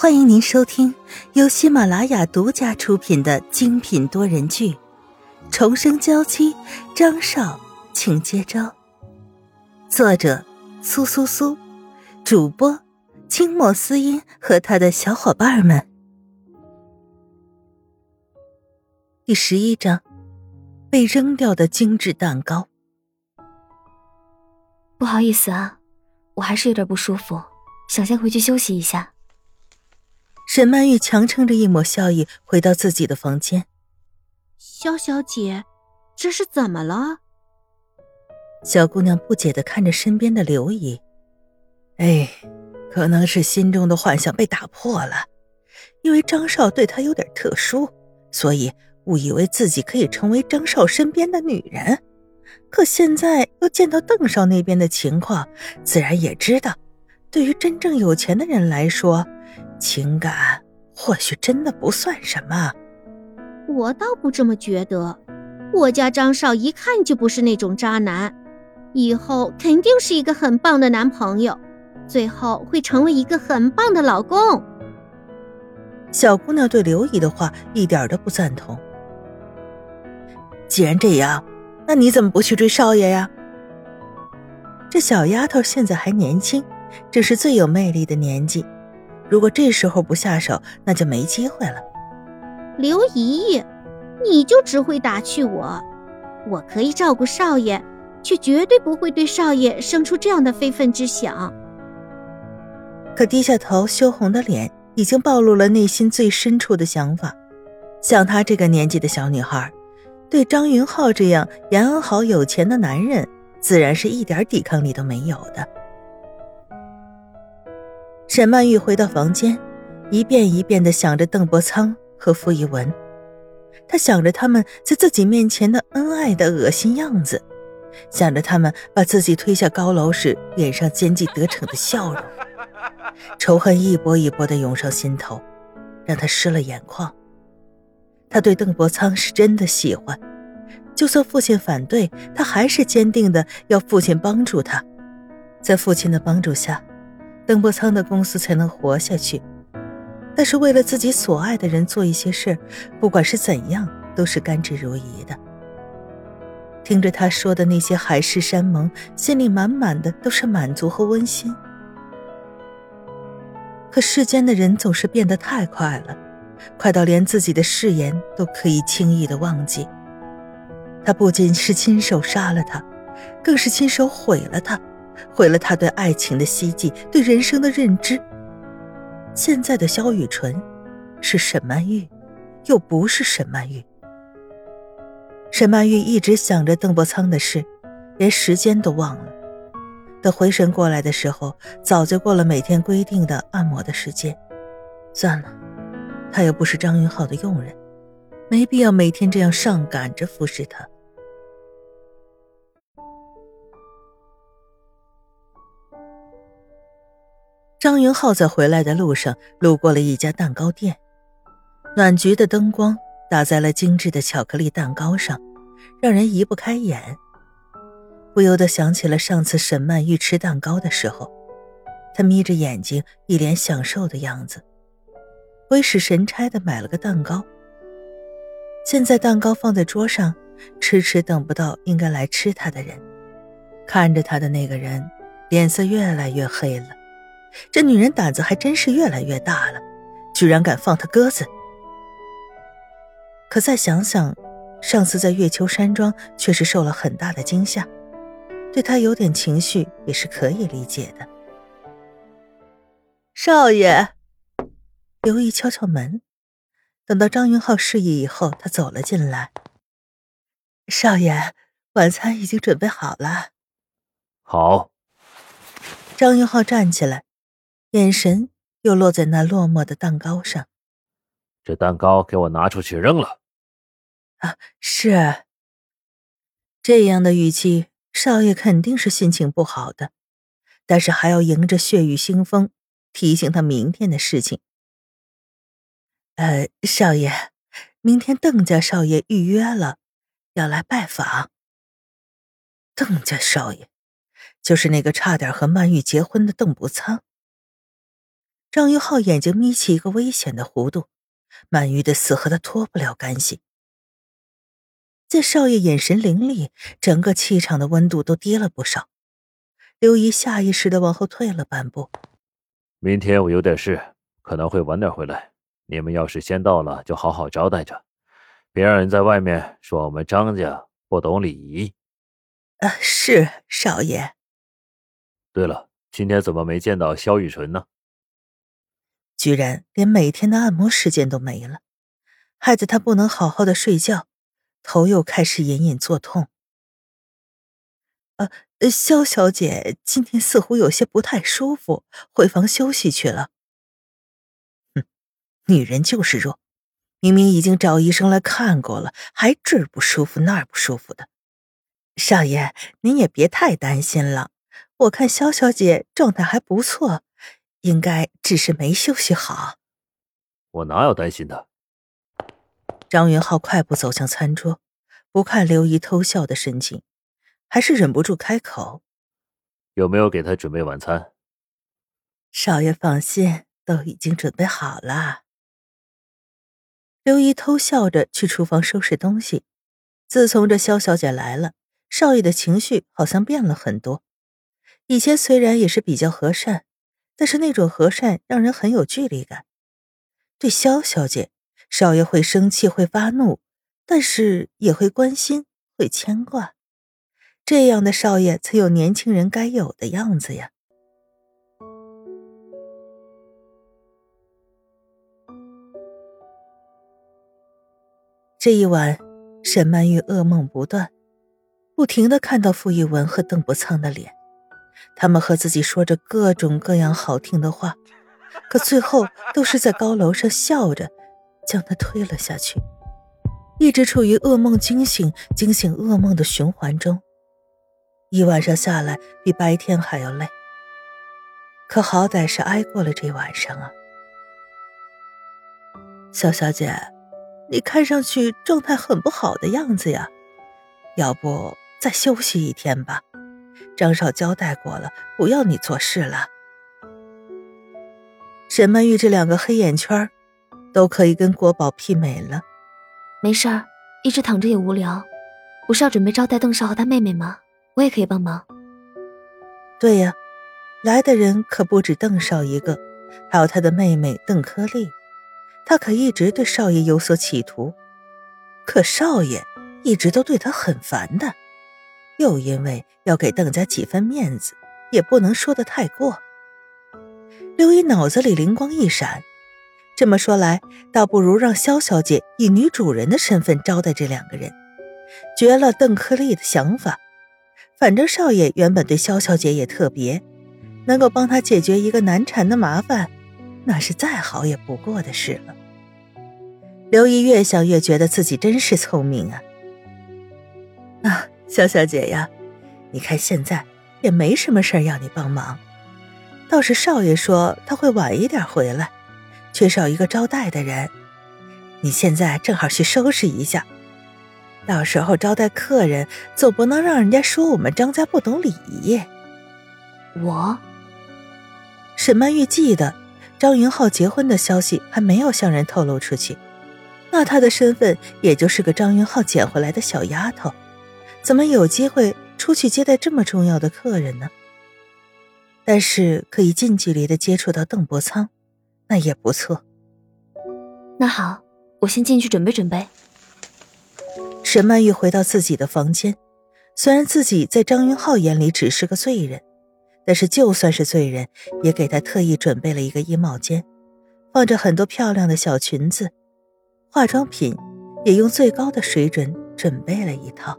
欢迎您收听由喜马拉雅独家出品的精品多人剧《重生娇妻》，张少，请接招。作者：苏苏苏，主播：清末思音和他的小伙伴们。第十一章：被扔掉的精致蛋糕。不好意思啊，我还是有点不舒服，想先回去休息一下。沈曼玉强撑着一抹笑意，回到自己的房间。萧小姐，这是怎么了？小姑娘不解的看着身边的刘姨。哎，可能是心中的幻想被打破了，因为张少对她有点特殊，所以误以为自己可以成为张少身边的女人。可现在又见到邓少那边的情况，自然也知道，对于真正有钱的人来说。情感或许真的不算什么，我倒不这么觉得。我家张少一看就不是那种渣男，以后肯定是一个很棒的男朋友，最后会成为一个很棒的老公。小姑娘对刘姨的话一点都不赞同。既然这样，那你怎么不去追少爷呀？这小丫头现在还年轻，正是最有魅力的年纪。如果这时候不下手，那就没机会了。刘姨，你就只会打趣我，我可以照顾少爷，却绝对不会对少爷生出这样的非分之想。可低下头羞红的脸，已经暴露了内心最深处的想法。像她这个年纪的小女孩，对张云浩这样严安好有钱的男人，自然是一点抵抗力都没有的。沈曼玉回到房间，一遍一遍地想着邓伯苍和傅一文，她想着他们在自己面前的恩爱的恶心样子，想着他们把自己推下高楼时脸上奸计得逞的笑容，仇恨一波一波地涌上心头，让她湿了眼眶。她对邓伯苍是真的喜欢，就算父亲反对，她还是坚定的要父亲帮助她，在父亲的帮助下。邓伯苍的公司才能活下去，但是为了自己所爱的人做一些事，不管是怎样，都是甘之如饴的。听着他说的那些海誓山盟，心里满满的都是满足和温馨。可世间的人总是变得太快了，快到连自己的誓言都可以轻易的忘记。他不仅是亲手杀了他，更是亲手毁了他。毁了他对爱情的希冀，对人生的认知。现在的萧雨纯，是沈曼玉，又不是沈曼玉。沈曼玉一直想着邓伯苍的事，连时间都忘了。等回神过来的时候，早就过了每天规定的按摩的时间。算了，他又不是张云浩的佣人，没必要每天这样上赶着服侍他。张云浩在回来的路上路过了一家蛋糕店，暖橘的灯光打在了精致的巧克力蛋糕上，让人移不开眼。不由得想起了上次沈曼玉吃蛋糕的时候，她眯着眼睛，一脸享受的样子，鬼使神差的买了个蛋糕。现在蛋糕放在桌上，迟迟等不到应该来吃它的人，看着他的那个人，脸色越来越黑了。这女人胆子还真是越来越大了，居然敢放他鸽子。可再想想，上次在月秋山庄确实受了很大的惊吓，对他有点情绪也是可以理解的。少爷，刘毅敲敲门，等到张云浩示意以后，他走了进来。少爷，晚餐已经准备好了。好。张云浩站起来。眼神又落在那落寞的蛋糕上。这蛋糕给我拿出去扔了。啊，是。这样的语气，少爷肯定是心情不好的，但是还要迎着血雨腥风，提醒他明天的事情。呃，少爷，明天邓家少爷预约了，要来拜访。邓家少爷，就是那个差点和曼玉结婚的邓伯苍。张云浩眼睛眯起一个危险的弧度，满玉的死和他脱不了干系。在少爷眼神凌厉，整个气场的温度都低了不少。刘姨下意识的往后退了半步。明天我有点事，可能会晚点回来。你们要是先到了，就好好招待着，别让人在外面说我们张家不懂礼仪。啊，是少爷。对了，今天怎么没见到萧雨纯呢？居然连每天的按摩时间都没了，害得他不能好好的睡觉，头又开始隐隐作痛。呃，萧小姐今天似乎有些不太舒服，回房休息去了。哼，女人就是弱，明明已经找医生来看过了，还这儿不舒服那儿不舒服的。少爷，您也别太担心了，我看萧小姐状态还不错。应该只是没休息好。我哪有担心的？张云浩快步走向餐桌，不看刘姨偷笑的神情，还是忍不住开口：“有没有给他准备晚餐？”少爷放心，都已经准备好了。刘姨偷笑着去厨房收拾东西。自从这肖小姐来了，少爷的情绪好像变了很多。以前虽然也是比较和善。但是那种和善让人很有距离感。对萧小姐，少爷会生气，会发怒，但是也会关心，会牵挂。这样的少爷才有年轻人该有的样子呀。这一晚，沈曼玉噩梦不断，不停的看到傅一文和邓伯苍的脸。他们和自己说着各种各样好听的话，可最后都是在高楼上笑着将他推了下去，一直处于噩梦惊醒、惊醒噩梦的循环中。一晚上下来，比白天还要累。可好歹是挨过了这晚上啊。小小姐，你看上去状态很不好的样子呀，要不再休息一天吧？张少交代过了，不要你做事了。沈曼玉这两个黑眼圈，都可以跟国宝媲美了。没事儿，一直躺着也无聊，不是要准备招待邓少和他妹妹吗？我也可以帮忙。对呀，来的人可不止邓少一个，还有他的妹妹邓柯丽。他可一直对少爷有所企图，可少爷一直都对他很烦的。又因为要给邓家几分面子，也不能说的太过。刘姨脑子里灵光一闪，这么说来，倒不如让萧小姐以女主人的身份招待这两个人，绝了邓克利的想法。反正少爷原本对萧小姐也特别，能够帮他解决一个难缠的麻烦，那是再好也不过的事了。刘姨越想越觉得自己真是聪明啊！啊。萧小姐呀，你看现在也没什么事要你帮忙，倒是少爷说他会晚一点回来，缺少一个招待的人。你现在正好去收拾一下，到时候招待客人总不能让人家说我们张家不懂礼仪。我，沈曼玉记得张云浩结婚的消息还没有向人透露出去，那他的身份也就是个张云浩捡回来的小丫头。怎么有机会出去接待这么重要的客人呢？但是可以近距离的接触到邓伯苍，那也不错。那好，我先进去准备准备。沈曼玉回到自己的房间，虽然自己在张云浩眼里只是个罪人，但是就算是罪人，也给他特意准备了一个衣帽间，放着很多漂亮的小裙子，化妆品也用最高的水准准备了一套。